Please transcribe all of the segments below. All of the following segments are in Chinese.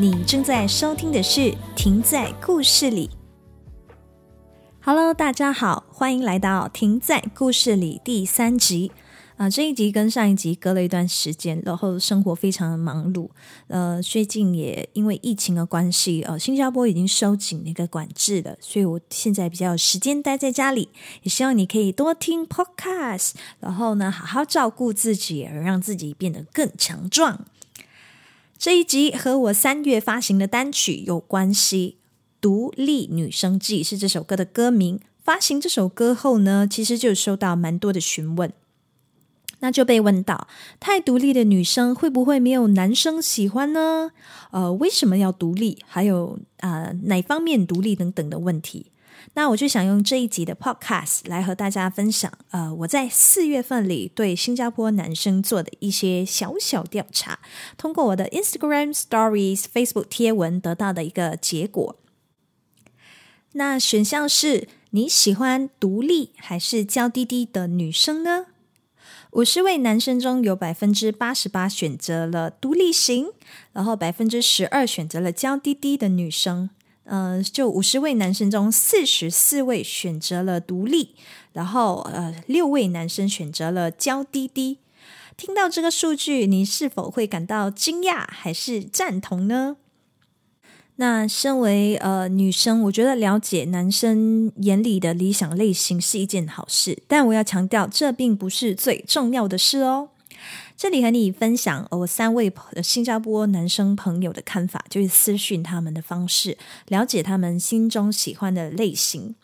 你正在收听的是《停在故事里》。Hello，大家好，欢迎来到《停在故事里》第三集。啊，这一集跟上一集隔了一段时间，然后生活非常的忙碌。呃，最近也因为疫情的关系，呃，新加坡已经收紧那个管制了，所以我现在比较有时间待在家里。也希望你可以多听 Podcast，然后呢，好好照顾自己，而让自己变得更强壮。这一集和我三月发行的单曲有关系，《独立女生记》是这首歌的歌名。发行这首歌后呢，其实就收到蛮多的询问。那就被问到，太独立的女生会不会没有男生喜欢呢？呃，为什么要独立？还有啊，哪方面独立等等的问题？那我就想用这一集的 Podcast 来和大家分享，呃，我在四月份里对新加坡男生做的一些小小调查，通过我的 Instagram Stories、Facebook 贴文得到的一个结果。那选项是你喜欢独立还是娇滴滴的女生呢？五十位男生中有百分之八十八选择了独立型，然后百分之十二选择了娇滴滴的女生。呃，就五十位男生中四十四位选择了独立，然后呃六位男生选择了娇滴滴。听到这个数据，你是否会感到惊讶还是赞同呢？那身为呃女生，我觉得了解男生眼里的理想类型是一件好事，但我要强调，这并不是最重要的事哦。这里和你分享我三位新加坡男生朋友的看法，就是私讯他们的方式，了解他们心中喜欢的类型。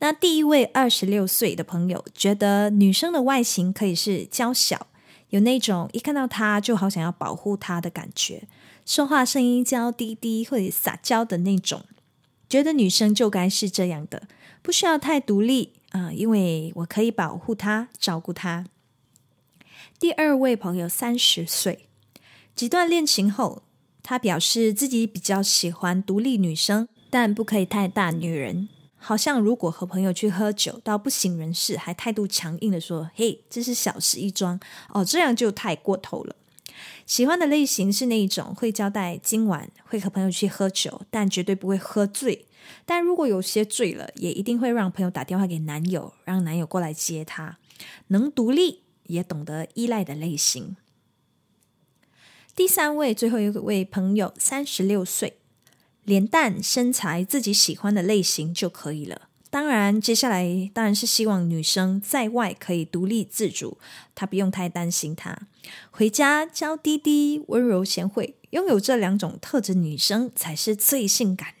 那第一位二十六岁的朋友觉得女生的外形可以是娇小，有那种一看到她就好想要保护她的感觉。说话声音娇滴滴，或者撒娇的那种，觉得女生就该是这样的，不需要太独立啊，因为我可以保护她，照顾她。第二位朋友三十岁，几段恋情后，他表示自己比较喜欢独立女生，但不可以太大女人。好像如果和朋友去喝酒，到不省人事，还态度强硬的说：“嘿，这是小事一桩哦，这样就太过头了。”喜欢的类型是那一种会交代今晚会和朋友去喝酒，但绝对不会喝醉。但如果有些醉了，也一定会让朋友打电话给男友，让男友过来接他。能独立也懂得依赖的类型。第三位，最后一位朋友，三十六岁，脸蛋身材自己喜欢的类型就可以了。当然，接下来当然是希望女生在外可以独立自主，她不用太担心他。回家娇滴滴、温柔贤惠，拥有这两种特质，女生才是最性感。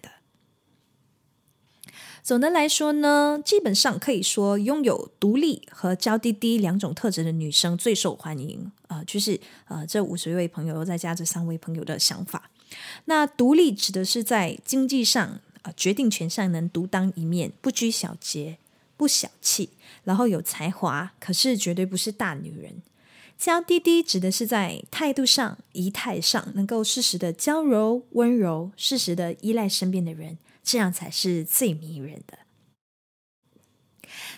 总的来说呢，基本上可以说，拥有独立和娇滴滴两种特质的女生最受欢迎。呃，就是呃，这五十位朋友再加这三位朋友的想法。那独立指的是在经济上。啊，决定权上能独当一面，不拘小节，不小气，然后有才华，可是绝对不是大女人。娇滴滴指的是在态度上、仪态上能够适时的娇柔温柔，适时的依赖身边的人，这样才是最迷人的。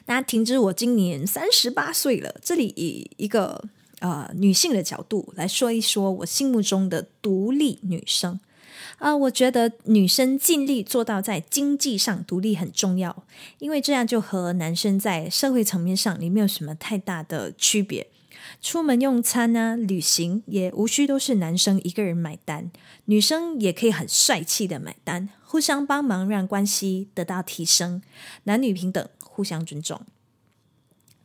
那停止，我今年三十八岁了，这里以一个呃女性的角度来说一说我心目中的独立女生。啊，我觉得女生尽力做到在经济上独立很重要，因为这样就和男生在社会层面上你没有什么太大的区别。出门用餐啊，旅行也无需都是男生一个人买单，女生也可以很帅气的买单，互相帮忙，让关系得到提升，男女平等，互相尊重。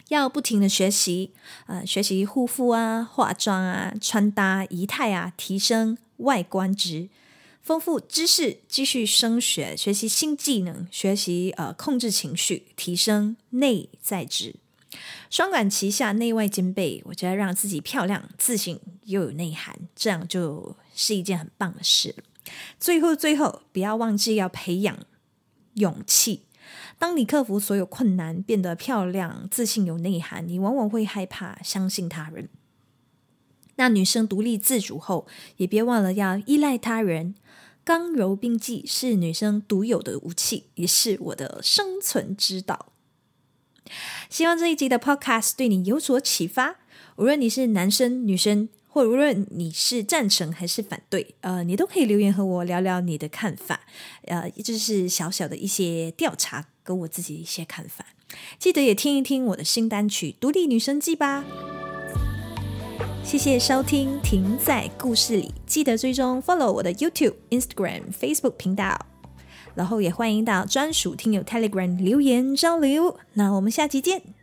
要不停的学习，呃，学习护肤啊、化妆啊、穿搭、仪态啊，提升外观值。丰富知识，继续升学，学习新技能，学习呃控制情绪，提升内在值，双管齐下，内外兼备。我觉得让自己漂亮、自信又有内涵，这样就是一件很棒的事。最后，最后不要忘记要培养勇气。当你克服所有困难，变得漂亮、自信、有内涵，你往往会害怕相信他人。那女生独立自主后，也别忘了要依赖他人。刚柔并济是女生独有的武器，也是我的生存之道。希望这一集的 Podcast 对你有所启发。无论你是男生、女生。或无论你是赞成还是反对，呃，你都可以留言和我聊聊你的看法。呃，这是小小的一些调查，跟我自己一些看法。记得也听一听我的新单曲《独立女生记》吧。谢谢收听，停在故事里。记得追踪 follow 我的 YouTube、Instagram、Facebook 频道，然后也欢迎到专属听友 Telegram 留言交流。那我们下期见。